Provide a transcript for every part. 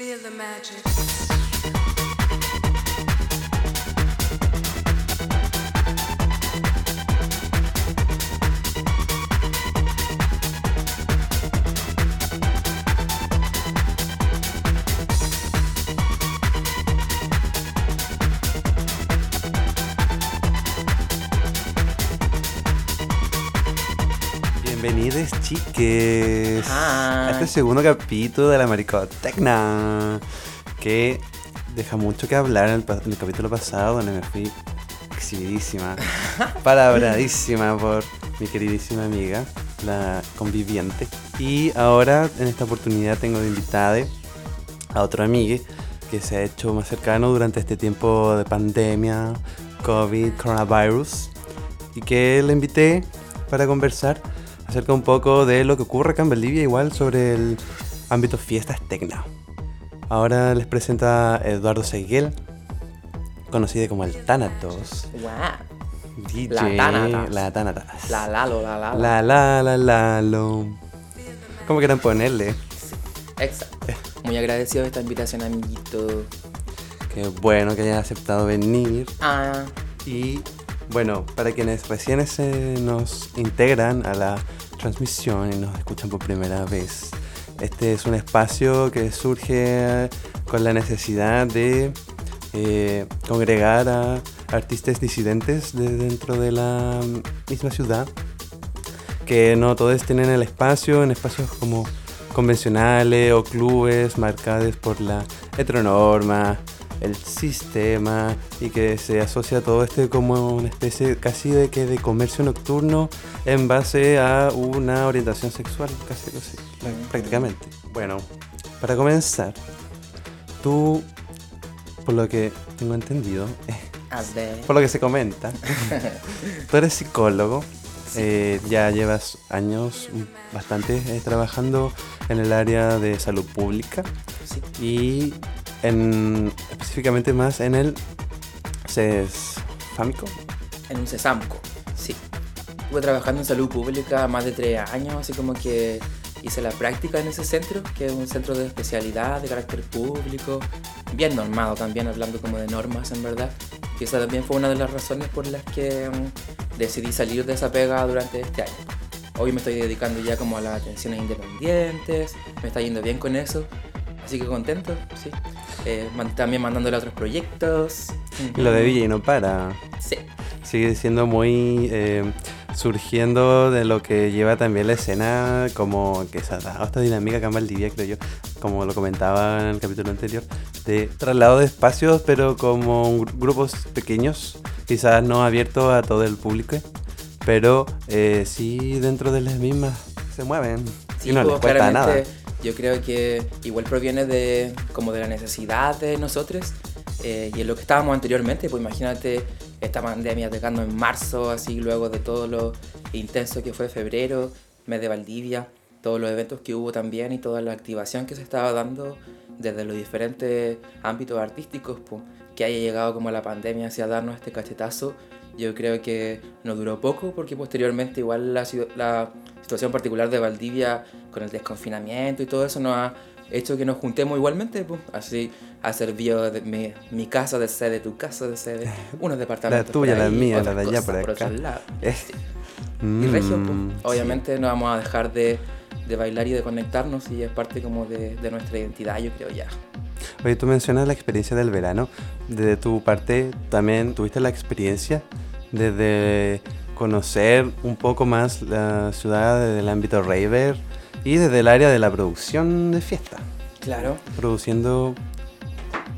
Feel the magic. Bienvenidos chiques Hi. a este segundo capítulo de la Maricotecna que deja mucho que hablar en el, pa- en el capítulo pasado donde me fui exhibidísima, palabradísima por mi queridísima amiga, la conviviente. Y ahora en esta oportunidad tengo de invitada a otro amigo que se ha hecho más cercano durante este tiempo de pandemia, COVID, coronavirus, y que le invité para conversar acerca un poco de lo que ocurre acá en Bolivia, igual sobre el ámbito fiestas tecno. Ahora les presenta a Eduardo Seguel, conocido como el Thanatos, Wow. DJ, La Thanatos. la Thanatos. La Lalo, la Lalo. la la la la lo. ¿Cómo quieran ponerle? Exacto. Muy agradecido de esta invitación, amiguito. Qué bueno que hayan aceptado venir. Ah, Y bueno, para quienes recién se nos integran a la transmisión y nos escuchan por primera vez, este es un espacio que surge con la necesidad de eh, congregar a artistas disidentes de dentro de la misma ciudad, que no todos tienen el espacio en espacios como convencionales o clubes marcados por la heteronorma, el sistema y que se asocia todo este como una especie casi de que de comercio nocturno en base a una orientación sexual, casi así, prácticamente. Bueno, para comenzar, tú, por lo que tengo entendido, por lo que se comenta, tú eres psicólogo, eh, ya llevas años bastante eh, trabajando en el área de salud pública Sí. y en, específicamente más en el CESFAMICO. En un sesamco. Sí. Estuve trabajando en salud pública más de tres años, así como que hice la práctica en ese centro, que es un centro de especialidad de carácter público, bien normado también, hablando como de normas en verdad. Y esa también fue una de las razones por las que mm, decidí salir de esa pega durante este año. Hoy me estoy dedicando ya como a las atenciones independientes, me está yendo bien con eso, así que contento, sí. Eh, man- también mandándole a otros proyectos. Lo de DJ no para. Sí. Sigue siendo muy eh, surgiendo de lo que lleva también la escena, como que se ha dado esta dinámica acá en Valdivia, creo yo, como lo comentaba en el capítulo anterior, de traslado de espacios, pero como gru- grupos pequeños, quizás no abiertos a todo el público, pero eh, sí dentro de las mismas se mueven Sí, y no les pues, cuesta nada. Yo creo que igual proviene de como de la necesidad de nosotros eh, y en lo que estábamos anteriormente, pues imagínate esta pandemia atacando en marzo, así luego de todo lo intenso que fue febrero, mes de Valdivia, todos los eventos que hubo también y toda la activación que se estaba dando desde los diferentes ámbitos artísticos, pues, que haya llegado como la pandemia hacia darnos este cachetazo, yo creo que no duró poco porque posteriormente igual la, la situación particular de Valdivia con el desconfinamiento y todo eso nos ha hecho que nos juntemos igualmente, pues. así ha servido de mi, mi casa de sede, tu casa de sede, unos departamentos tuya, por la ahí, mía, la de allá por acá. otros lados. Eh, Sí. Y regio, pues, mm, obviamente no vamos a dejar de, de bailar y de conectarnos y es parte como de, de nuestra identidad, yo creo ya. Oye, tú mencionas la experiencia del verano. Desde tu parte, también tuviste la experiencia desde conocer un poco más la ciudad desde el ámbito raver y desde el área de la producción de fiesta. Claro. Produciendo.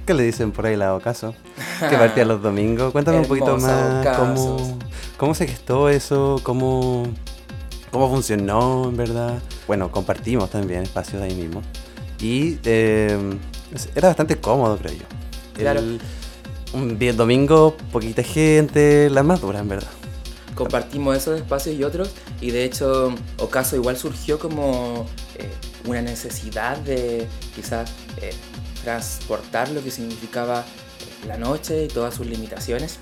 ¿Qué le dicen por ahí la Ocaso? Que partía los domingos. Cuéntame un poquito más cómo, Ocasos. cómo se gestó eso, cómo, cómo funcionó en verdad. Bueno, compartimos también espacios ahí mismo. Y eh, era bastante cómodo, creo yo. Claro. El- un día domingo, poquita gente, la más dura en verdad. Compartimos esos espacios y otros y de hecho Ocaso igual surgió como eh, una necesidad de quizás eh, transportar lo que significaba eh, la noche y todas sus limitaciones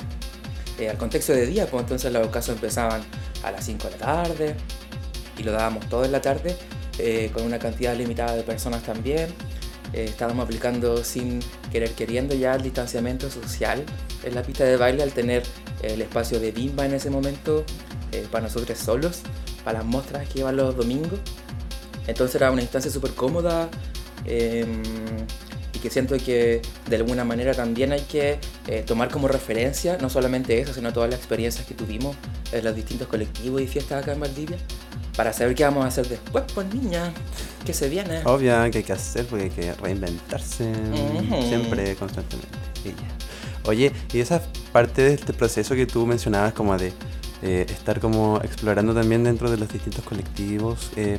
al contexto de día, pues entonces los Ocasos empezaban a las 5 de la tarde y lo dábamos todo en la tarde con una cantidad limitada de personas también estábamos aplicando sin querer queriendo ya el distanciamiento social en la pista de baile al tener el espacio de bimba en ese momento eh, para nosotros solos, para las muestras que iban los domingos. Entonces era una instancia súper cómoda em, y que siento que de alguna manera también hay que eh, tomar como referencia no solamente eso, sino todas las experiencias que tuvimos en los distintos colectivos y fiestas acá en Valdivia para saber qué vamos a hacer después, pues niña, que se viene. Obvio que hay que hacer porque hay que reinventarse Ujú. siempre, constantemente. Y ya. Oye, y esa parte de este proceso que tú mencionabas como de eh, estar como explorando también dentro de los distintos colectivos, eh,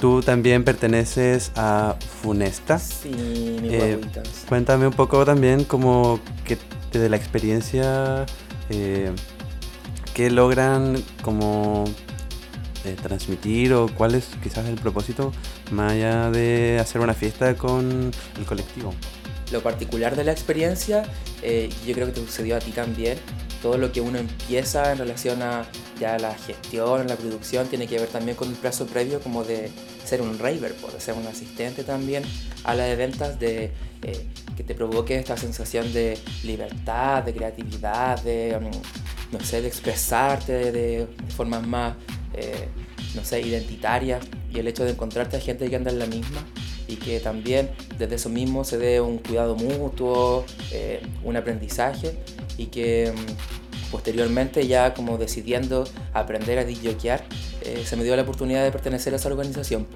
tú también perteneces a Funesta. Sí, mis Eh. Cuéntame un poco también como que de la experiencia eh, que logran como transmitir o cuál es quizás el propósito más allá de hacer una fiesta con el colectivo. Lo particular de la experiencia, eh, yo creo que te sucedió a ti también, todo lo que uno empieza en relación a ya la gestión, la producción, tiene que ver también con el plazo previo como de ser un raver, pues, de ser un asistente también a la de ventas, de eh, que te provoque esta sensación de libertad, de creatividad, de, mm, no sé, de expresarte de, de formas más, eh, no sé, identitarias. Y el hecho de encontrarte a gente que anda en la misma y que también desde eso mismo se dé un cuidado mutuo, eh, un aprendizaje y que mm, posteriormente ya como decidiendo aprender a DJokear, eh, se me dio la oportunidad de pertenecer a esa organización,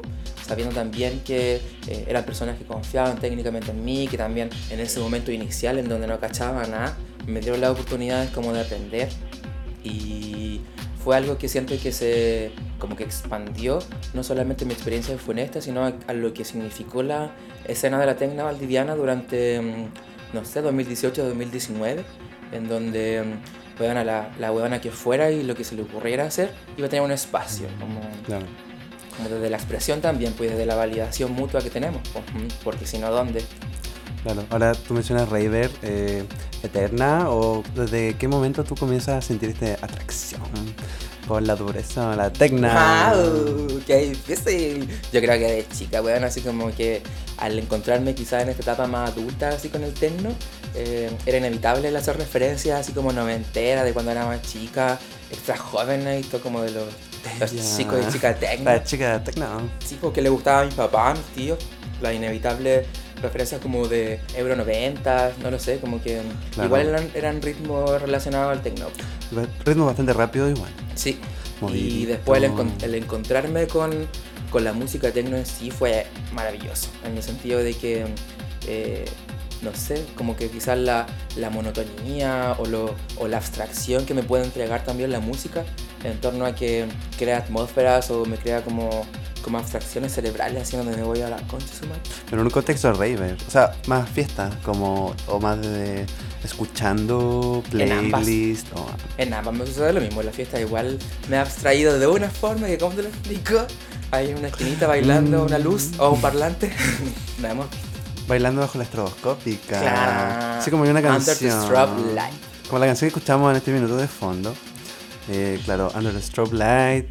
sabiendo también que eh, eran personas que confiaban técnicamente en mí, que también en ese momento inicial en donde no cachaba nada, me dieron las oportunidades como de aprender y fue algo que siento que se como que expandió no solamente mi experiencia en Funesta, sino a, a lo que significó la escena de la tecna valdiviana durante, mm, no sé, 2018-2019, en donde mm, la, la que fuera y lo que se le ocurriera hacer iba a tener un espacio, como, Claro. como desde la expresión también, pues desde la validación mutua que tenemos, pues, porque si no, ¿dónde? Claro, ahora tú mencionas Raver eh, Eterna o desde qué momento tú comienzas a sentir esta atracción por la dureza, la tecna. ¡Wow! ¡Qué difícil! Yo creo que de chica, weón, así como que al encontrarme quizás en esta etapa más adulta, así con el techno, eh, era inevitable el hacer referencias así como noventera, de cuando era más chica, extra joven, y todo como de los, los Ya. chicos y chicas techno. La chica de tecna. Sí, porque le gustaba a mi papá, a mis tíos, las inevitables referencias como de Euro 90, no lo sé, como que Claro. igual eran, eran ritmos relacionados al techno. Ritmo bastante rápido igual. Sí. Y después el, encon- el encontrarme con, con la música techno en sí fue maravilloso. En el sentido de que, eh, no sé, como que quizás la, la monotonía o, lo, o la abstracción que me puede entregar también la música en torno a que crea atmósferas o me crea como, como abstracciones cerebrales así donde me voy a la concha su madre. Pero en un contexto de raver, o sea, más fiesta, como, o más de escuchando En ambas. playlist, o En ambas me sucede lo mismo, en la fiesta igual me he abstraído de una forma que, ¿cómo te lo explico? Hay una esquinita bailando, Mm. una luz o un parlante. no hemos bailando bajo la estroboscópica. Claro. Así como hay una Under the canción. strobe light. Como la canción que escuchamos en este minuto de fondo. Eh, claro, Under the Strobe Light.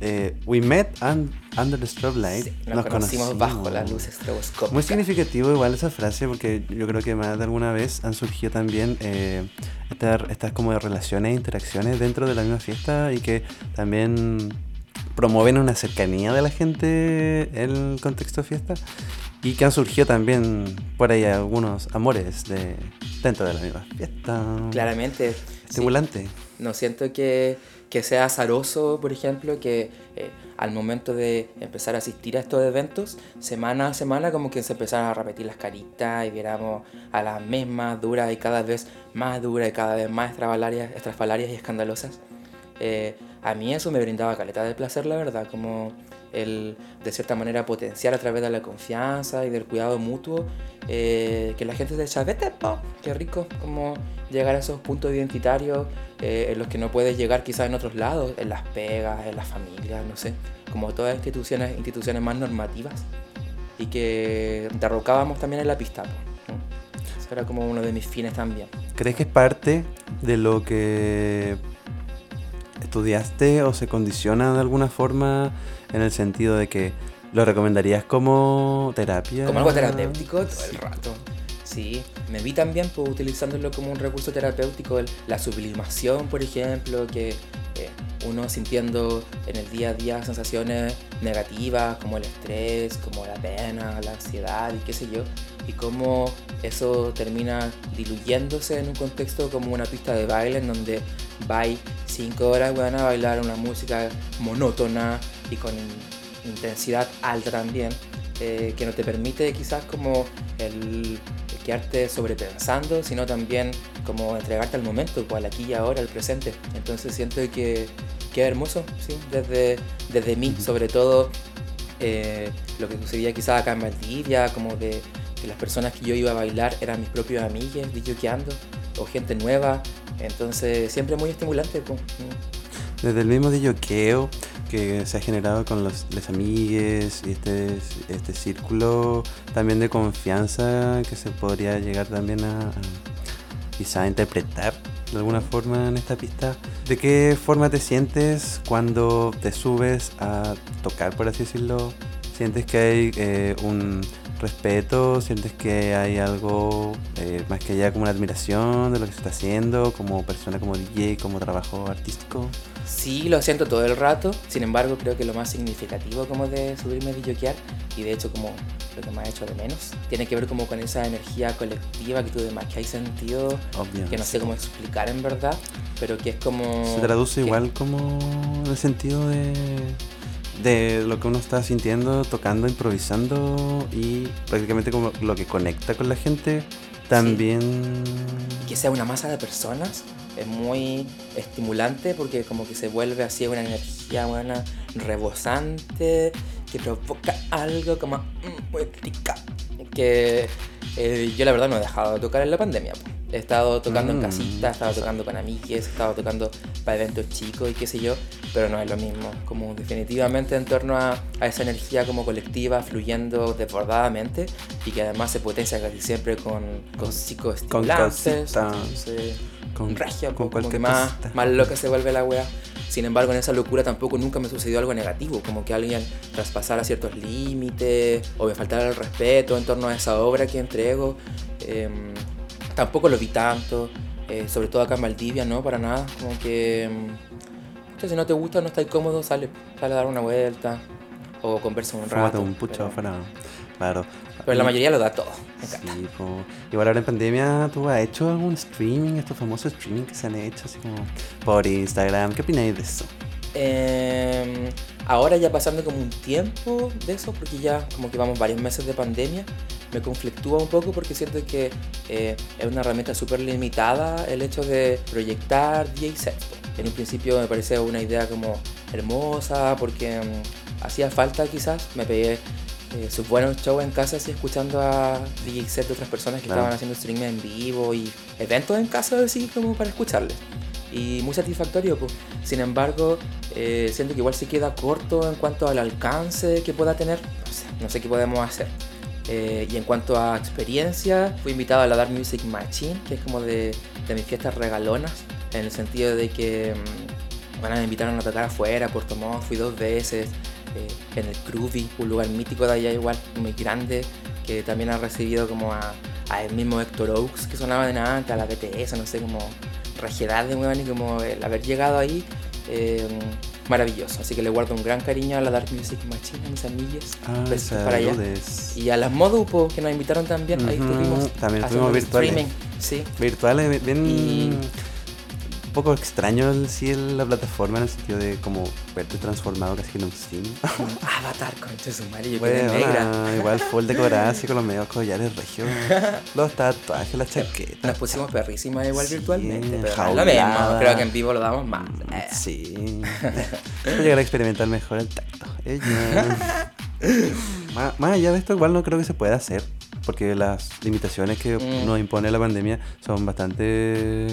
Eh, we met un- Under the Strobe Light. Sí, nos, conocimos, bajo las luces estroboscópicas. Muy significativo igual esa frase porque yo creo que más de alguna vez han surgido también eh, estas, estas como de relaciones e interacciones dentro de la misma fiesta y que también promueven una cercanía de la gente en el contexto de fiesta y que han surgido también por ahí algunos amores de, dentro de la misma fiesta. Claramente. sí. Estimulante. No siento que, que sea azaroso, por ejemplo, que eh, al momento de empezar a asistir a estos eventos, semana a semana, como que se empezaran a repetir las caritas y viéramos a las mismas duras y cada vez más duras y cada vez más estrafalarias y escandalosas. Eh, a mí eso me brindaba caleta de placer, la verdad, como el de cierta manera potenciar a través de la confianza y del cuidado mutuo eh, que la gente se echa, vete, po, qué rico, como llegar a esos puntos identitarios eh, en los que no puedes llegar quizás en otros lados, en las pegas, en las familias, no sé, como todas instituciones, instituciones más normativas y que derrocábamos también en la pista. po. Eso era como uno de mis fines también. ¿Crees que es parte de lo que estudiaste o se condiciona de alguna forma en el sentido de que ¿Lo recomendarías como terapia? Como algo terapéutico todo el rato. Sí, me vi también pues, utilizándolo como un recurso terapéutico, la sublimación, por ejemplo, que eh, uno sintiendo en el día a día sensaciones negativas como el estrés, como la pena, la ansiedad y qué sé yo, y cómo eso termina diluyéndose en un contexto como una pista de baile en donde vais cinco horas weón, a bailar una música monótona y con in- intensidad alta también, eh, que no te permite quizás como el quedarte sobrepensando, sino también como entregarte al momento, pues, al aquí y ahora, al presente. Entonces siento que qué hermoso, sí, desde, desde mí, sobre todo eh, lo que sucedía quizás acá en Valdivia, como de que las personas que yo iba a bailar eran mis propios amigos, ando o gente nueva. Entonces siempre muy estimulante. Pues. Desde el mismo yoqueo que se ha generado con los, los amigues y este, este círculo también de confianza que se podría llegar también a, a quizá interpretar de alguna forma en esta pista. ¿De qué forma te sientes cuando te subes a tocar, por así decirlo? ¿Sientes que hay eh, un respeto? ¿Sientes que hay algo eh, más que allá como una admiración de lo que se está haciendo como persona, como DJ, como trabajo artístico? Sí, lo siento todo el rato. Sin embargo, creo que lo más significativo como de subirme a videoquear, y de hecho como lo que me ha hecho de menos, tiene que ver como con esa energía colectiva que tú demás que hay sentido, Obvio. que no sé cómo explicar en verdad, pero que es como... Se traduce que- igual como en el sentido de, de lo que uno está sintiendo, tocando, improvisando y prácticamente como lo que conecta con la gente. También... que sea una masa de personas es muy estimulante porque como que se vuelve así una energía buena, rebosante, que provoca algo como mm. Que eh, yo la verdad no he dejado de tocar en la pandemia. po. He estado tocando en Mm, casita, he estado tocando con amigues, he estado tocando para eventos chicos y qué sé yo, pero no es lo mismo. Como definitivamente en torno a, a esa energía como colectiva fluyendo desbordadamente y que además se potencia casi siempre con, con psicoestimulantes. cositas. entonces, Con, regia, con como que más, cosita. más loca se vuelve la wea. Sin embargo, en esa locura tampoco nunca me sucedió algo negativo, como que alguien traspasara ciertos límites o me faltara el respeto en torno a esa obra que entrego. Em, tampoco lo vi tanto, eh, sobre todo acá en Valdivia, ¿no? Para nada, como que... pucha, si no te gusta, no estás cómodo, sale, sale a dar una vuelta o conversa un rato. un pucho afuera. Claro. pero la mayoría lo da todo. me encanta. Sí, po. Igual ahora en pandemia, ¿tú has hecho algún streaming, estos famosos streaming que se han hecho así como por Instagram? ¿Qué opináis de eso? Eh, ahora ya pasando como un tiempo de eso, porque ya como que vamos varios meses de pandemia, me conflictúa un poco porque siento que eh, es una herramienta súper limitada el hecho de proyectar DJ sets. En un principio me parecía una idea como hermosa porque mm, hacía falta quizás, me pegué eh, sus buenos shows en casa así escuchando a DJ sets de otras personas que Claro. estaban haciendo streaming en vivo y eventos en casa así como para escucharles y muy satisfactorio. pues. Sin embargo, eh, siento que igual se queda corto en cuanto al alcance que pueda tener. No sé, no sé qué podemos hacer. Eh, y en cuanto a experiencia, fui invitado a la Dark Music Machine, que es como de, de mis fiestas regalonas, en el sentido de que mm, bueno, me invitaron a tocar afuera, Puerto Montt, fui dos veces, eh, en el Groovy, un lugar mítico de allá igual, muy grande, que también ha recibido como a, a el mismo Héctor Oaks que sonaba de antes, a la BTS, no sé, como regiedad de weón y como el haber llegado ahí, eh, maravilloso. Así que le guardo un gran cariño a la Dark Music Machine, a mis amigues, Ah, besitos para allá. Y a las Modupo que nos invitaron también, ahí Ujú, estuvimos. también el virtuales. streaming, sí. Virtuales, bien... Y- Un poco extraño el, sí, el- la plataforma en el sentido de como verte transformado casi que en un sim. Avatar, concha su madre, yo Bueno, negra. igual full decorada así con los medios collares regios. los tatuajes, las chaquetas. Nos pusimos perrísimas igual Sí, virtualmente, pero no es lo mismo. jaulada. Creo que en vivo lo damos más. Eh. Sí. Voy a llegar a experimentar mejor el tacto. Ella. más, más allá de esto, igual no creo que se pueda hacer. Porque las limitaciones que Mm. nos impone la pandemia son bastante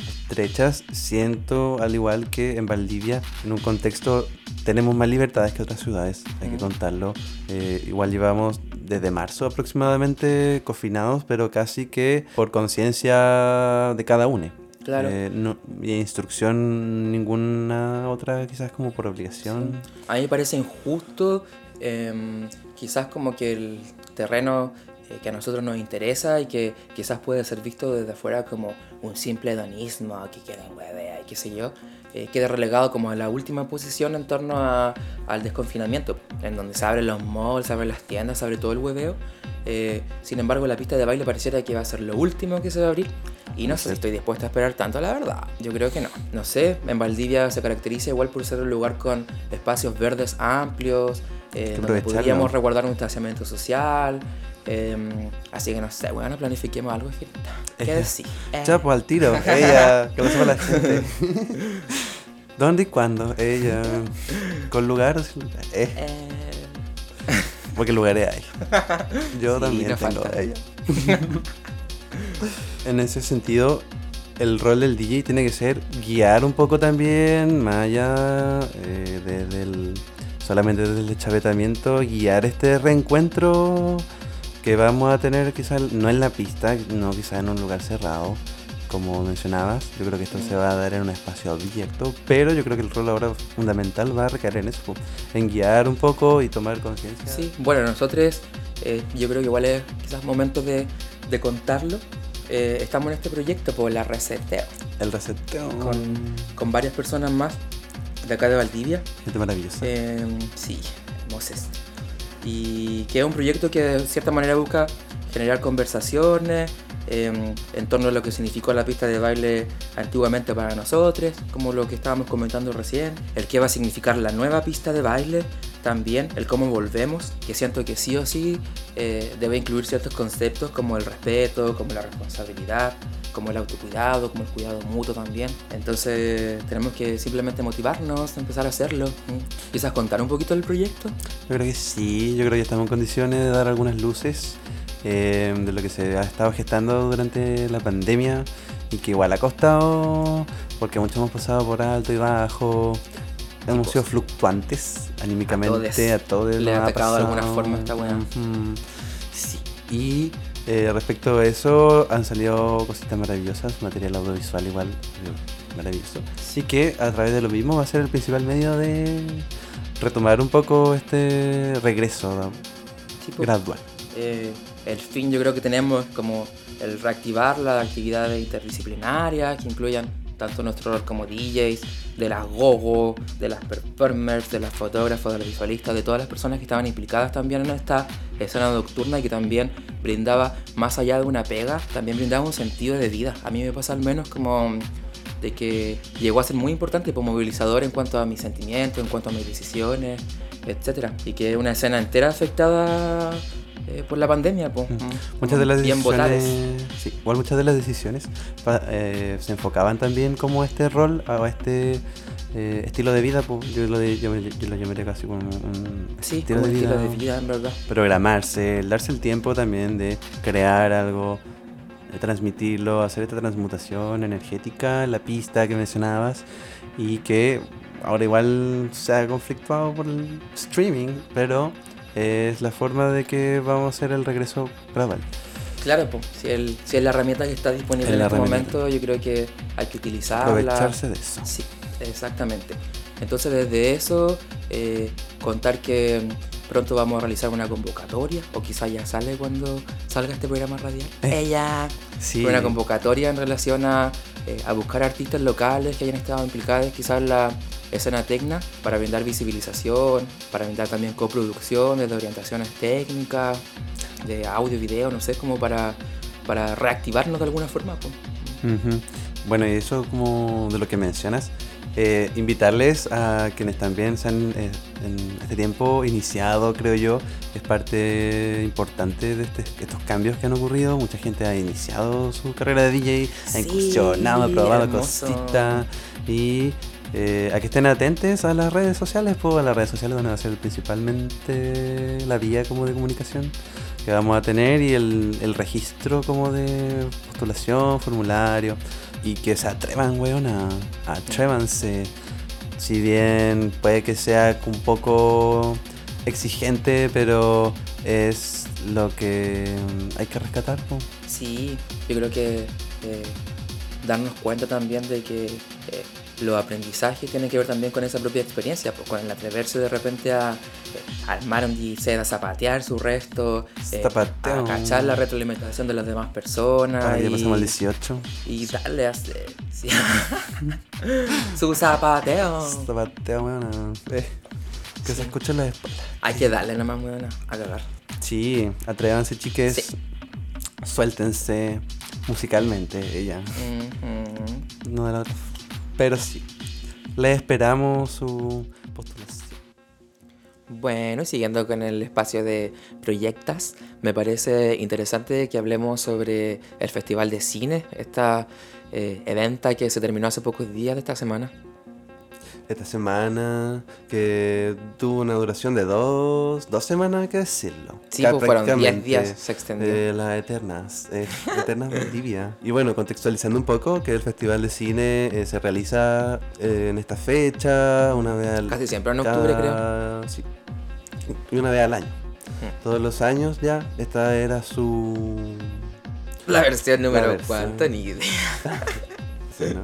estrechas. Siento, al igual que en Valdivia, en un contexto, tenemos más libertades que otras ciudades, hay que Mm. contarlo. Eh, igual llevamos desde marzo aproximadamente confinados, pero casi que por conciencia de cada uno. Claro. Eh, no, y instrucción ninguna otra, quizás como por obligación. A mí me parece injusto em, quizás como que el terreno eh, que a nosotros nos interesa y que quizás puede ser visto desde afuera como un simple hedonismo, que queda huevea y qué sé yo, eh, queda relegado como a la última posición en torno a- al desconfinamiento, en donde se abren los malls, se abren las tiendas, se abre todo el hueveo. Eh, sin embargo, la pista de baile pareciera que va a ser lo último que se va a abrir. Y no sé si estoy dispuesta a esperar tanto, la verdad. Yo creo que no. No sé, en Valdivia se caracteriza igual por ser un lugar con espacios verdes amplios, eh, donde podríamos resguardar un distanciamiento social. Eh, así que no sé, bueno, planifiquemos algo. ¿Qué Ejá. decir? Eh, Chapo al tiro, ella, que lo sepa la gente. ¿Dónde y cuándo? Ella, con lugares, eh, eh, porque lugares hay. Yo Sí, también no tengo falta. ella. en ese sentido, el rol del DJ tiene que ser guiar un poco también, más allá eh, de- del, solamente desde el chavetamiento, guiar este reencuentro que vamos a tener quizás no en la pista, no quizás en un lugar cerrado, como mencionabas. Yo creo que esto se va a dar en un espacio abierto, pero yo creo que el rol ahora fundamental va a recaer en eso, en guiar un poco y tomar conciencia. Sí, bueno, nosotros eh, yo creo que igual es quizás momento de, de contarlo. Eh, estamos en este proyecto por la reseteo El reseteo. con, con varias personas más de acá de Valdivia. Gente maravillosa. Eh, sí, hermosas. Y que es un proyecto que de cierta manera busca generar conversaciones eh, en torno a lo que significó la pista de baile antiguamente para nosotros, como lo que estábamos comentando recién, el qué va a significar la nueva pista de baile, también el cómo volvemos, que siento que sí o sí eh, debe incluir ciertos conceptos como el respeto, como la responsabilidad, como el autocuidado, como el cuidado mutuo también. Entonces tenemos que simplemente motivarnos, empezar a hacerlo. Quizás contar un poquito del proyecto. Yo creo que sí, yo creo que estamos en condiciones de dar algunas luces eh, de lo que se ha estado gestando durante la pandemia y que igual ha costado porque muchos hemos pasado por alto y bajo, hemos sido fluctuantes anímicamente, a todos le ha atacado de alguna forma esta weá. Sí, y eh, respecto a eso han salido cositas maravillosas, material audiovisual igual eh, maravilloso. Así que a través de lo mismo va a ser el principal medio de retomar un poco este regreso Tipo, gradual. eh, el fin yo creo que tenemos como el reactivar las actividades interdisciplinarias que incluyan tanto nuestro rol como DJs, de las gogo, de las performers, de las fotógrafos, de los visualistas, de todas las personas que estaban implicadas también en esta escena nocturna y que también brindaba, más allá de una pega, también brindaba un sentido de vida. A mí me pasa al menos como de que llegó a ser muy importante como movilizador en cuanto a mis sentimientos, en cuanto a mis decisiones, etcétera Y que una escena entera afectada eh, por la pandemia. po. Muchas de las decisiones, sí, igual muchas de las decisiones eh, se enfocaban también como este rol o este eh, estilo de vida. po. Yo, lo de- yo, yo lo llamaría casi como un Sí, estilo, como de estilo vida, de vida, en verdad. Programarse, el darse el tiempo también de crear algo, de transmitirlo, hacer esta transmutación energética, la pista que mencionabas y que ahora igual se ha conflictuado por el streaming, pero es la forma de que vamos a hacer el regreso gradual. Claro, po, si, el- si es la herramienta que está disponible en este herramienta. momento, yo creo que hay que utilizarla. Aprovecharse de eso. Sí, exactamente. Entonces desde eso, eh, contar que mm, pronto vamos a realizar una convocatoria, o quizá ya sale cuando salga este programa radial. Eh, Ella. Sí. Una convocatoria en relación a, eh, a buscar artistas locales que hayan estado implicados quizás en la escena tecna para brindar visibilización, para brindar también coproducciones de orientaciones técnicas, de audio, video, no sé, como para, para reactivarnos de alguna forma. po. Ujú. Bueno, y eso como de lo que mencionas, eh, invitarles a quienes también se han eh, en este tiempo iniciado, creo yo, es parte importante de este- estos cambios que han ocurrido. Mucha gente ha iniciado su carrera de DJ, ha Sí, incursionado, ha probado cositas y eh, a que estén atentos a las redes sociales, pues las redes sociales donde va a ser principalmente la vía como de comunicación que vamos a tener y el, el registro como de postulación, formulario y que se atrevan, weón, a, atrévanse. Si bien puede que sea un poco exigente, pero es lo que mm, hay que rescatar. po. Sí, yo creo que eh, darnos cuenta también de que eh, los aprendizajes tienen que ver también con esa propia experiencia, pues con el atreverse de repente a, eh, armar un DJ, a zapatear su resto, eh, Zapateo. a cachar la retroalimentación de las demás personas. Ya y- pasamos al 18. y darle a sí. su zapateo. Zapateo, weón. Eh, que se escucha en la espalda. Hay que darle nomás, buena, a cagar. Sí, atrévanse, chiques. Sí. Suéltense musicalmente, ella. No de la otra. Pero sí. Le esperamos su postulación. Bueno, siguiendo con el espacio de proyectas, me parece interesante que hablemos sobre el Festival de Cine, esta eh, eventa que se terminó hace pocos días de esta semana. Esta semana que tuvo una duración de dos, dos semanas, hay que decirlo. Sí, pues fueron 10 prácticamente, días, se extendió. eh, las Eternas, eh, Eternas Bolivia. Y bueno, contextualizando un poco, que el Festival de Cine eh, se realiza eh, en esta fecha, una vez al Casi siempre en octubre, creo. creo. Sí. Y una vez al año. Todos los años ya, esta era su... La versión número versión. cuánto, ni idea. sí, ¿no?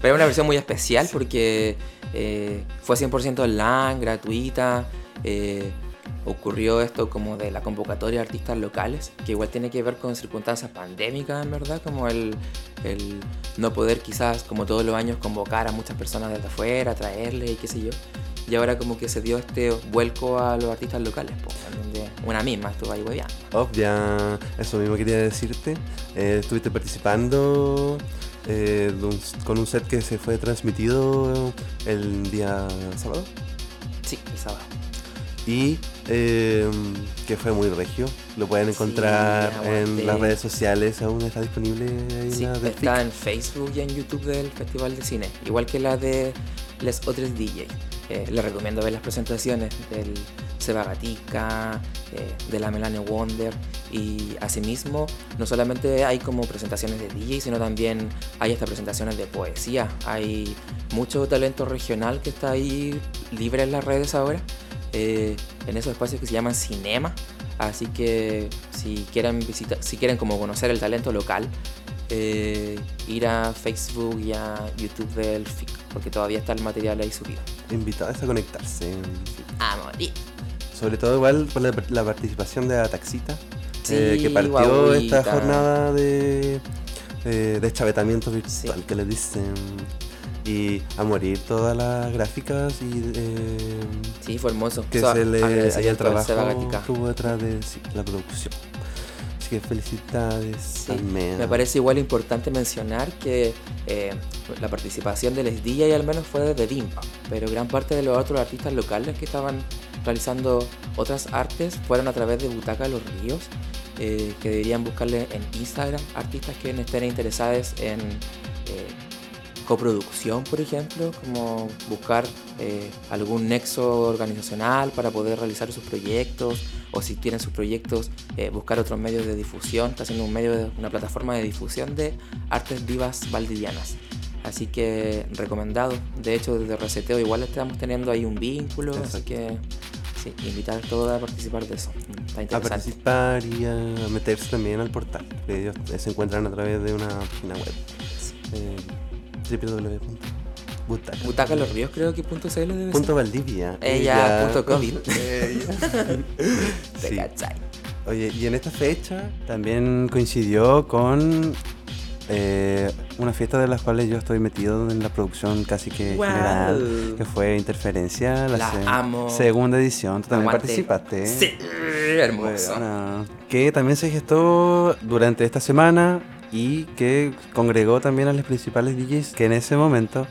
Pero es una versión muy especial porque eh, fue 100% online, gratuita. eh, ocurrió esto como de la convocatoria de artistas locales, que igual tiene que ver con circunstancias pandémicas, en verdad, como el, el no poder quizás, como todos los años, convocar a muchas personas desde afuera, traerles y qué sé yo. Y ahora como que se dio este vuelco a los artistas locales, pues, una misma estuvo ahí hueveando. Obvia, eso mismo quería decirte. Eh, estuviste participando eh, con un set que se fue transmitido el día sábado Sí, el sábado. y eh, que fue muy regio. Lo pueden Sí, encontrar en las redes sociales, aún está disponible ahí Sí, la está en Facebook y en YouTube del Festival de Cine, igual que la de Les Otros DJ. Eh, les recomiendo ver las presentaciones del Seba Gatica, eh, de la Melania Wonder y asimismo no solamente hay como presentaciones de DJ, sino también hay hasta presentaciones de poesía. Hay mucho talento regional que está ahí libre en las redes ahora, eh, en esos espacios que se llaman cinema. Así que si quieren visitar, si quieren como conocer el talento local, eh, ir a Facebook y a YouTube del FIC, porque todavía está el material ahí subido. Invitados a conectarse. A morir. Sobre todo igual por la, la participación de la Taxita, Sí, eh, que partió guaguita. esta jornada de, eh, de chavetamiento virtual Sí. que le dicen. Y a morir todas las gráficas y eh, Sí, fue hermoso. que O sea, se le haya el trabajo que hubo detrás de sí, la producción. Así que felicidades Sí. Me parece igual importante mencionar que eh, la participación del DJ al menos fue de Dimpa, pero gran parte de los otros artistas locales que estaban realizando otras artes fueron a través de Butaca Los Ríos, eh, que deberían buscarle en Instagram artistas que estén interesados en eh, coproducción, por ejemplo, como buscar eh, algún nexo organizacional para poder realizar sus proyectos, o si tienen sus proyectos, eh, buscar otros medios de difusión. Está haciendo un medio de, una plataforma de difusión de artes vivas valdivianas. Así que recomendado. De hecho, desde Reseteo igual estamos teniendo ahí un vínculo, así Exacto. que sí, invitar a todos a participar de eso. Está a interesante. participar y a meterse también al portal. Ellos se encuentran a través de una página web. Eh, www.butaca. Butaca Los Ríos creo que punto .cl debe Punto ser. Valdivia. Ella, punto COVID. Ella. Te Sí. cachai. Oye, y en esta fecha también coincidió con eh, una fiesta de las cuales yo estoy metido en la producción casi que general, que fue Interferencia, la, La se- amo. segunda edición. Tú también Aguante. participaste. Sí, hermoso. Bueno, que también se gestó durante esta semana y que congregó también a los principales DJs que en ese momento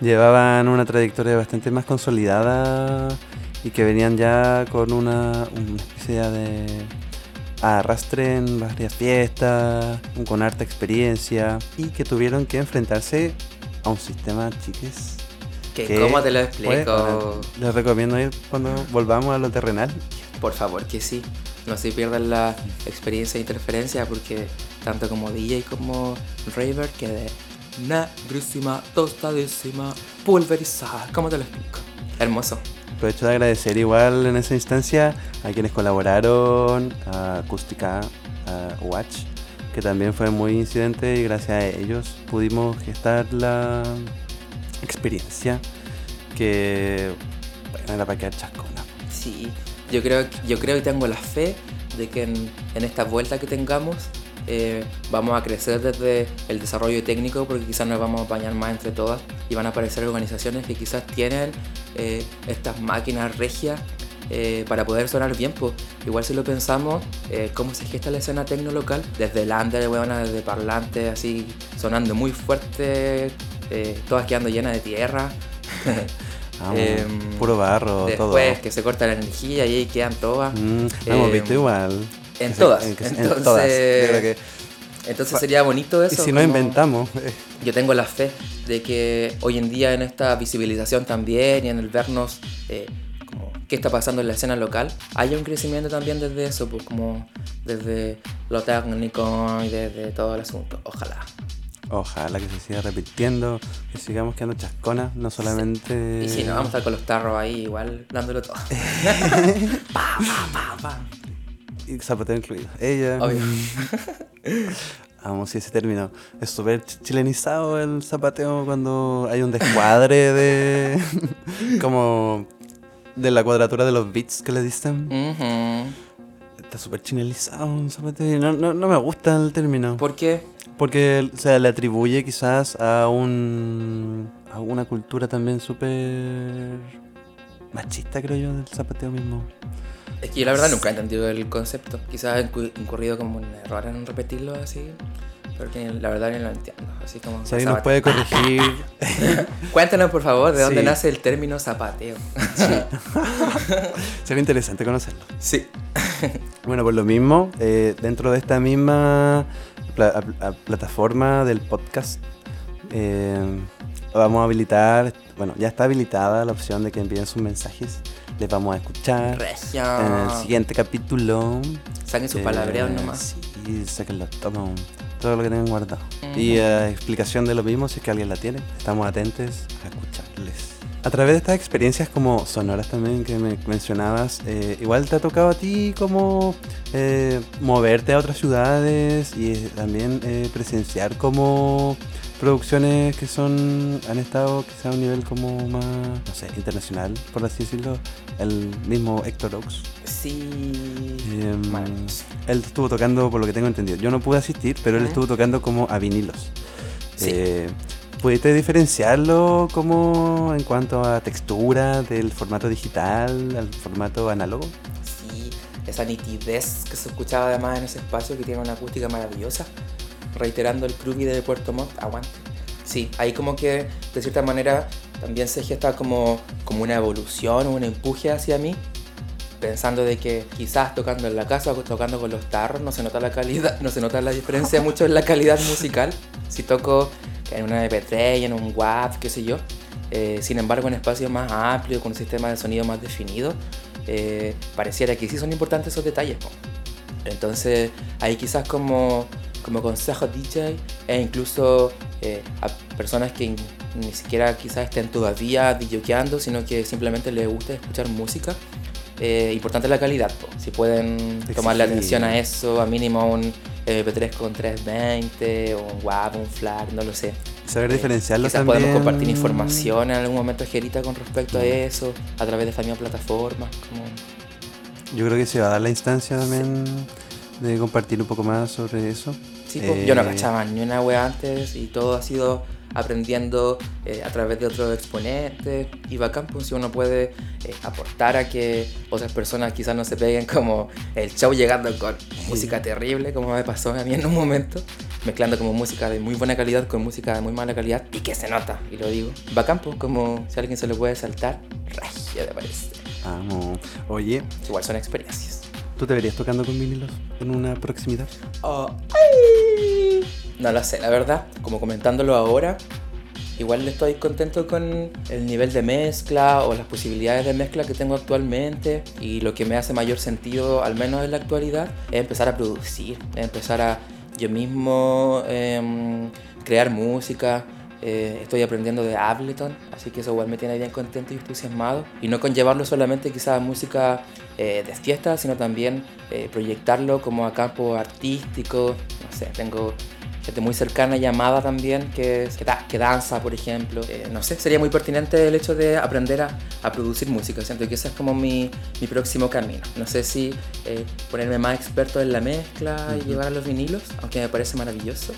llevaban una trayectoria bastante más consolidada y que venían ya con una, una especie de arrastre en varias fiestas, con harta experiencia y que tuvieron que enfrentarse a un sistema, chiques. Que que ¿Cómo te lo explico? les recomiendo ir cuando volvamos a lo terrenal. Por favor, que sí. No se pierdan la experiencia de interferencia porque tanto como DJ como Raver quedé negrísima, tostadísima, pulverizada. ¿Cómo te lo explico? Hermoso. Aprovecho de agradecer igual en esa instancia a quienes colaboraron, a Acústica, a Watch, que también fue muy incidente y gracias a ellos pudimos gestar la, experiencia que bueno, era para quedar chascona. Sí, yo creo, yo creo y tengo la fe de que en, en esta vuelta que tengamos eh, vamos a crecer desde el desarrollo técnico porque quizás nos vamos a apañar más entre todas y van a aparecer organizaciones que quizás tienen eh, estas máquinas regias eh, para poder sonar bien. Pues. Igual si lo pensamos, eh, cómo se gesta la escena tecno local, desde el under, bueno, desde parlantes así sonando muy fuerte, eh, todas quedando llenas de tierra. Vamos, Em, puro barro, todo. Después que se corta la energía y ahí quedan todas. Mm, hemos Em, visto igual. En todas. en Entonces, todas. Que- entonces sería bonito y eso. si no como- inventamos, eh, Yo tengo la fe de que hoy en día en esta visibilización también y en el vernos eh, como qué está pasando en la escena local, haya un crecimiento también desde eso, pues como desde lo técnico y desde todo el asunto. Ojalá. ojalá que se siga repitiendo, que sigamos quedando chasconas, no solamente... Y si no, vamos a estar con los tarros ahí igual dándolo todo. pa, pa, pa, pa. Y zapateo incluido. Ella... Obvio. Vamos, sí, ese término. Es súper ch- chilenizado el zapateo cuando hay un descuadre de... como... De la cuadratura de los beats que le dicen. Ujú. Está súper chilenizado un zapateo. No, no, no me gusta el término. ¿Por qué? Porque se le atribuye quizás a un a una cultura también súper machista, creo yo, del zapateo mismo. Es que yo la verdad nunca he entendido el concepto. Quizás he incu- incurrido como un error en repetirlo así. Pero que la verdad ni lo entiendo. Así como Si alguien nos puede corregir, Cuéntanos por favor de dónde Sí. nace el término zapateo. sería interesante conocerlo. Sí. Bueno, por lo mismo, eh, dentro de esta misma pla- plataforma del podcast, eh, vamos a habilitar, bueno, ya está habilitada la opción de que envíen sus mensajes. Les vamos a escuchar en el siguiente capítulo. Saquen sus Eh, palabreos nomás. Sí, sáquenlo todo, todo lo que tengan guardado. Y eh, explicación de lo mismo, si es que alguien la tiene. Estamos atentos a escucharles. A través de estas experiencias como sonoras también que me mencionabas, eh, igual te ha tocado a ti como eh, moverte a otras ciudades y también presenciar como producciones que son han estado quizá a un nivel como más, no sé, internacional, por así decirlo. El mismo Héctor Oaks. Sí. Em, él estuvo tocando, por lo que tengo entendido. Yo no pude asistir, pero él estuvo tocando como a vinilos. Sí. Eh, ¿Pudiste diferenciarlo como en cuanto a textura del formato digital al formato análogo? Sí, esa nitidez que se escuchaba además en ese espacio que tiene una acústica maravillosa, reiterando el groovy de Puerto Montt, aguante. Sí, ahí como que de cierta manera también se gesta como, como una evolución, un empuje hacia mí, pensando de que quizás tocando en la casa o tocando con los tarros no se nota la calidad, no se nota la diferencia mucho en la calidad musical. Si toco en una MP3 y en un WAV, qué sé yo. Eh, sin embargo, en espacios más amplios, con un sistema de sonido más definido, eh, pareciera que sí son importantes esos detalles. Entonces, ahí quizás como, como consejo DJ e incluso eh, a personas que ni siquiera quizás estén todavía DJeando, sino que simplemente les gusta escuchar música, eh, importante la calidad. po. Si pueden tomarle Exigir. atención a eso, a mínimo un MP3 con 320 o un WAV, un FLAC, no lo sé. Saber Eh, diferenciarlo Quizás también. podemos compartir información en algún momento, Jerita, con respecto a eso, a través de esta misma plataforma. Como... Yo creo que se va a dar la instancia también de compartir un poco más sobre eso. Sí, po, yo no Eh, cachaba ni una wea antes y todo ha sido aprendiendo eh, a través de otros exponentes. Y bacán pues si uno puede eh, aportar a que otras personas quizás no se peguen como el show llegando con música terrible como me pasó a mí en un momento mezclando como música de muy buena calidad con música de muy mala calidad y que se nota y lo digo. Bacán pues como si a alguien se le puede saltar regia de parece Vamos. Oye, igual son experiencias ¿tú te verías tocando con vinilos en una proximidad? Oh, ay. No lo sé, la verdad. Como comentándolo ahora, igual estoy contento con el nivel de mezcla o las posibilidades de mezcla que tengo actualmente. Y lo que me hace mayor sentido, al menos en la actualidad, es empezar a producir, es empezar a yo mismo em, crear música. Eh, estoy aprendiendo de Ableton, así que eso igual me tiene bien contento y entusiasmado. Y no conllevarlo solamente quizás a música eh, de fiesta, sino también eh, proyectarlo como a campo artístico. No sé, tengo gente muy cercana y amada también, que, que, da- que danza, por ejemplo. Eh, no sé, sería muy pertinente el hecho de aprender a, a producir música. Siento que ese es como mi, mi próximo camino. No sé si eh, ponerme más experto en la mezcla y llevar a los vinilos, aunque me parece maravilloso.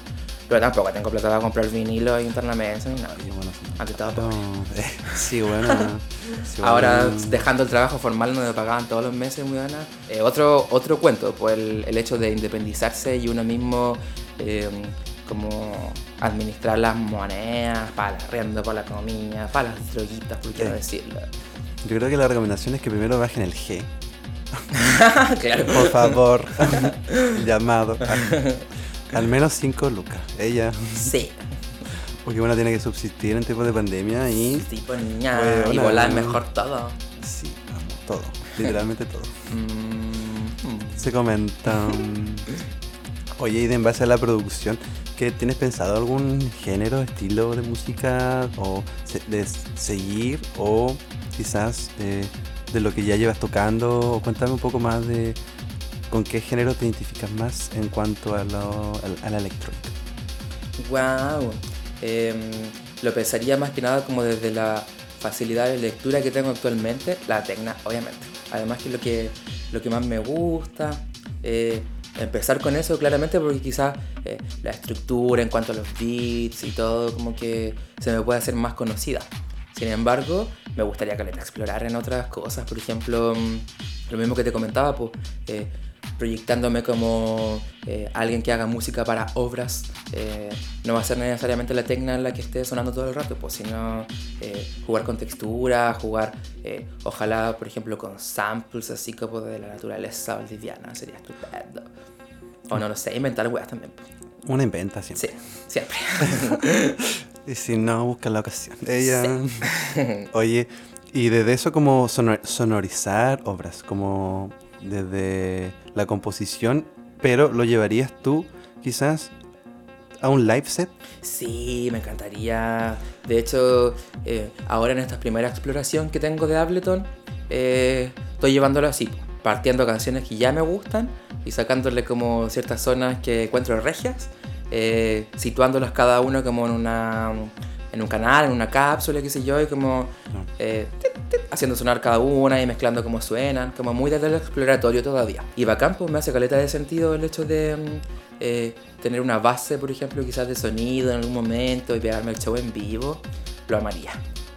Pero tampoco tengo plata para comprar vinilo y juntar la mesa ni nada. Y bueno, Ante todo, no, eh, sí, bueno. sí, Ahora, bueno. dejando el trabajo formal donde me pagaban todos los meses, muy buena. Eh, otro, otro cuento, pues el, el hecho de independizarse y uno mismo eh, como administrar las monedas para el arriendo, para la comida, para las droguitas, por qué no decirlo. Yo creo que la recomendación es que primero bajen el G. claro. Por favor. Llamado. Al menos 5 lucas. Ella. Sí. Porque uno tiene que subsistir en tiempos de pandemia y. Tipo niña. Bueno, y volar no. mejor todo. Sí, vamos, todo. Literalmente todo. Mm, mm. Se comentan. Oye, y de en base a la producción, ¿qué tienes pensado algún género, estilo de música o de seguir o quizás eh, de lo que ya llevas tocando? O cuéntame un poco más de con qué género te identificas más en cuanto a, lo, la electrónica. Wow. Em, lo pensaría más que nada como desde la facilidad de lectura que tengo actualmente, la tecna, obviamente. Además que lo que, lo que más me gusta. eh, empezar con eso claramente porque quizás eh, la estructura en cuanto a los beats y todo como que se me puede hacer más conocida. Sin embargo, me gustaría que explorar en otras cosas, por ejemplo, mm, lo mismo que te comentaba, pues, eh, proyectándome como eh, alguien que haga música para obras. eh, no va a ser necesariamente la tecna en la que esté sonando todo el rato, pues, sino eh, jugar con textura, jugar, eh, ojalá, por ejemplo, con samples así como de la naturaleza valdiviana, sería estupendo. O no lo sé, inventar weas también. pues. Una inventa siempre. Sí, siempre. Y si no, busca la ocasión. Ella. Oye, y desde eso como sonor- sonorizar obras, como desde la composición, pero lo llevarías tú quizás a un live set. Sí, me encantaría. De hecho, eh, ahora en esta primera exploración que tengo de Ableton, eh, estoy llevándolo así, partiendo canciones que ya me gustan y sacándole como ciertas zonas que encuentro regias, eh, situándolas cada uno como en una en un canal, en una cápsula, qué sé yo, y como eh, tit, tit, haciendo sonar cada una y mezclando cómo suenan, como muy desde el exploratorio todavía. Y bacán, pues me hace caleta de sentido el hecho de mm, eh, tener una base, por ejemplo, quizás de sonido en algún momento y pegarme el show en vivo, lo amaría.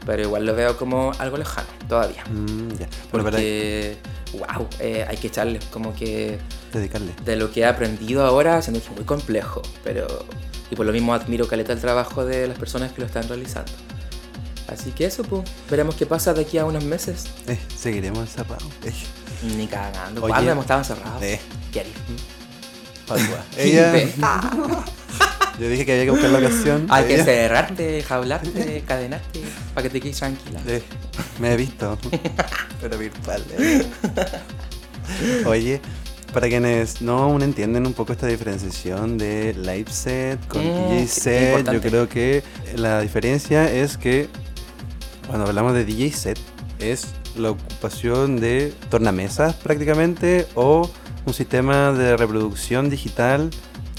Pero igual lo veo como algo lejano todavía. Mm, ya. Bueno, para Porque, wow, eh, hay que echarle como que dedicarle. de lo que he aprendido ahora, siendo que es muy complejo, pero... Y por lo mismo admiro caleta el trabajo de las personas que lo están realizando. Así que eso, pues, veremos qué pasa de aquí a unos meses. Eh, seguiremos encerrados. Eh, Ni cagando. Oye, ¿Cuándo hemos estado encerrados? eh. ¿Qué. Ella. Yo dije que había que buscar la ocasión. Hay que cerrarte, jaularte, cadenarte, para que te quedes tranquila. Eh, me he visto. Pero virtual. eh. Oye, para quienes no aún entienden un poco esta diferenciación de live set con Mm, DJ sí, set, yo creo que la diferencia es que cuando hablamos de DJ set es la ocupación de tornamesas prácticamente o un sistema de reproducción digital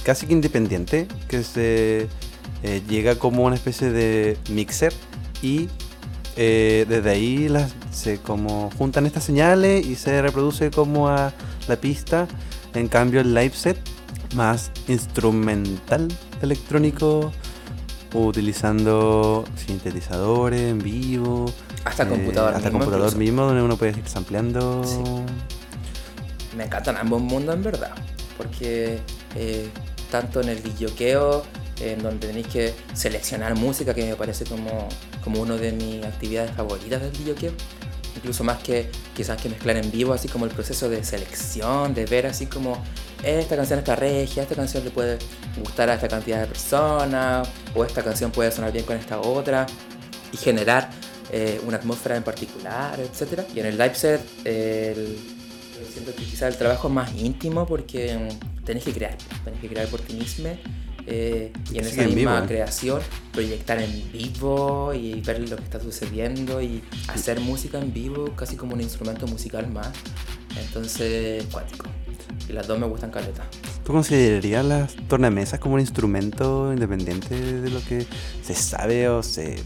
casi que independiente que se eh, llega como una especie de mixer y eh, desde ahí las, se como juntan estas señales y se reproduce como a la pista. En cambio el live set más instrumental electrónico utilizando sintetizadores en vivo. Hasta eh, computador hasta mismo computador incluso. mismo donde uno puede ir sampleando. Sí. Me encantan ambos mundos en verdad, porque eh, tanto en el videoqueo, en donde tenéis que seleccionar música, que me parece como, como una de mis actividades favoritas del videoqueo, incluso más que quizás que mezclar en vivo, así como el proceso de selección, de ver así como esta canción está regia, esta canción le puede gustar a esta cantidad de personas, o esta canción puede sonar bien con esta otra, y generar eh, una atmósfera en particular, etc. Y en el live set, el, siento que quizás el trabajo es más íntimo porque mm, tenés que crear, tenés que crear por ti mismo. Eh, y en esa misma vivo. creación, proyectar en vivo y ver lo que está sucediendo y hacer música en vivo casi como un instrumento musical más. Entonces, cuático. Y las dos me gustan caleta. ¿Tú considerarías las tornamesas como un instrumento independiente de lo que se sabe o se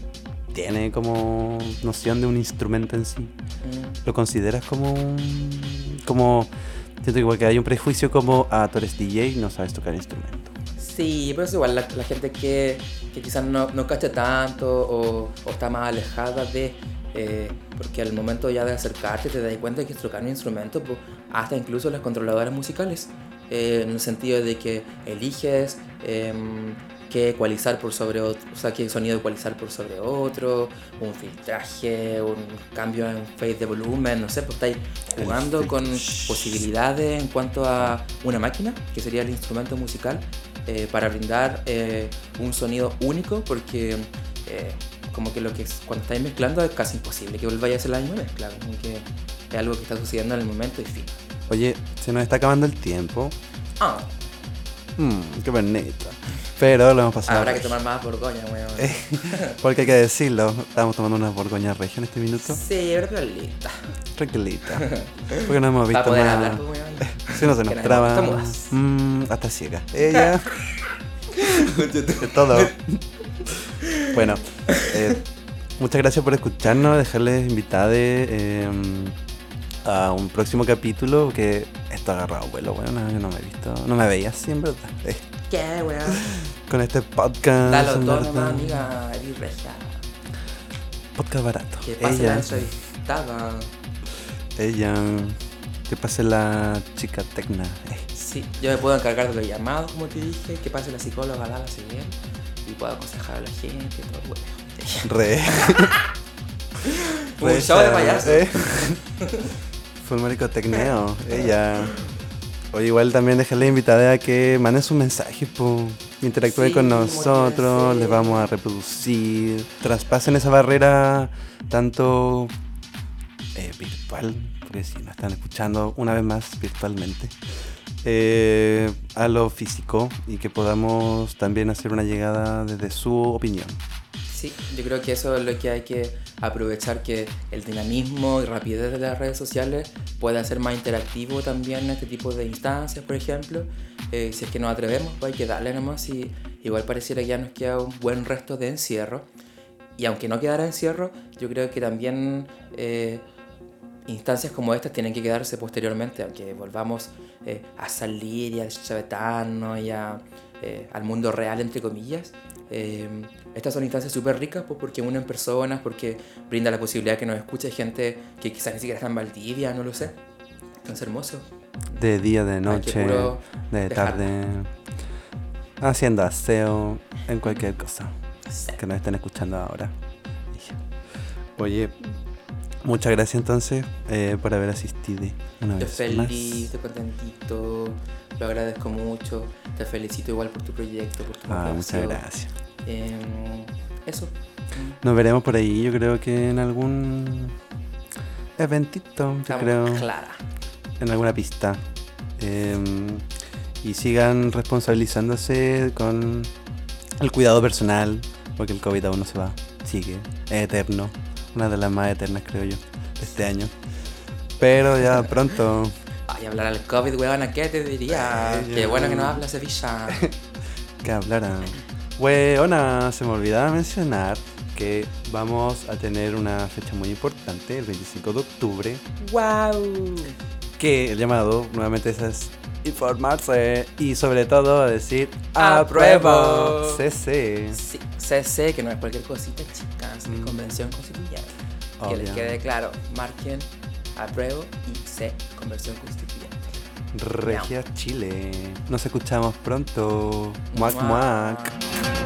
tiene como noción de un instrumento en sí? Mm. ¿Lo consideras como un... como... Siento igual que hay un prejuicio como, ah, tú eres DJ y no sabes tocar instrumento. Sí, pero es igual la, la gente que, que quizás no, no cacha tanto o, o está más alejada de... eh, porque al momento ya de acercarte te das cuenta que tocar un instrumento, pues, hasta incluso las controladoras musicales, eh, en el sentido de que eliges em, qué ecualizar por sobre otro, o sea, qué sonido ecualizar por sobre otro, un filtraje, un cambio en fade de volumen, no sé, pues estáis jugando con posibilidades en cuanto a una máquina, que sería el instrumento musical, eh, para brindar eh, un sonido único, porque eh, como que lo que es, cuando estáis mezclando es casi imposible que volváis a hacer la misma mezcla, como que es algo que está sucediendo en el momento y fin. Oye, se nos está acabando el tiempo. Ah, Mmm, qué bonito. Pero lo hemos pasado. habrá que tomar más borgoña, weón. Porque hay que decirlo, estamos tomando una Borgoña Regia en este minuto. Sí, pero lista. Tranquilita. Porque no hemos Para visto poder más. hablar, pues, weón. Si no se nos traba. mm, hasta ciega. Ella. de todo. bueno, eh, muchas gracias por escucharnos. Dejarles invitadas eh, a un próximo capítulo. Que esto ha agarrado vuelo, bueno, no, yo no me he visto. No me veía así, en verdad. ¿Qué, weón? con este podcast. Dalo todo nomás, amiga, eres regia. Podcast barato. Que pase la entrevistada. Ella. Que pase la chica tecna. Eh, Sí, yo me puedo encargar de los llamados, como te dije, que pase la psicóloga a la siguiente y puedo aconsejar a la gente todo, bueno. Re. Un show de payaso. eh. Fue un marico tecneo. Ella. O igual también dejarle invitada a que manden sus mensajes, po. Interactúen Sí, con nosotros, les vamos a reproducir. Traspasen esa barrera tanto eh, virtual, porque si nos están escuchando una vez más virtualmente, eh, a lo físico y que podamos también hacer una llegada desde su opinión. Sí, yo creo que eso es lo que hay que aprovechar, que el dinamismo y rapidez de las redes sociales pueda ser más interactivo también en este tipo de instancias, por ejemplo. Eh, si es que nos atrevemos, pues hay que darle nomás y igual pareciera que ya nos queda un buen resto de encierro. Y aunque no quedara encierro, yo creo que también eh, instancias como estas tienen que quedarse posteriormente, aunque volvamos eh, a salir y a chavetarnos y a, eh, al mundo real, entre comillas. Eh, estas son instancias súper ricas pues, porque unen personas, porque brinda la posibilidad que nos escuche gente que quizás ni siquiera está en Valdivia, no lo sé. Entonces hermoso. De día, de noche, de tarde, haciendo aseo, en cualquier cosa Sí. que nos estén escuchando ahora. Oye, muchas gracias entonces eh, por haber asistido una Estoy vez más. feliz, estoy contentito, lo agradezco mucho. Te felicito igual por tu proyecto, por tu Ah, muchas gracias. Eh, eso. Nos veremos por ahí, yo creo que en algún eventito, yo Estamos creo, clara. en alguna pista. Eh, y sigan responsabilizándose con el cuidado personal, porque el COVID aún no se va, sigue, es eterno, una de las más eternas creo yo, de este año. Pero ya pronto, Ay, hablar al COVID, weón, ¿qué te diría? Ay, Qué bueno que no habla Sevilla. que hablara. Weona, se me olvidaba mencionar que vamos a tener una fecha muy importante, el 25 de octubre, ¡Wow! que el llamado nuevamente es, informarse y sobre todo decir Apruebo. CC. Sí, CC, que no es cualquier cosita, chicas, es Mm. convención constituyente. Que les quede claro, marquen apruebo y C, convención constituyente. Regia Chile. Nos escuchamos pronto. Muac Muac. muac.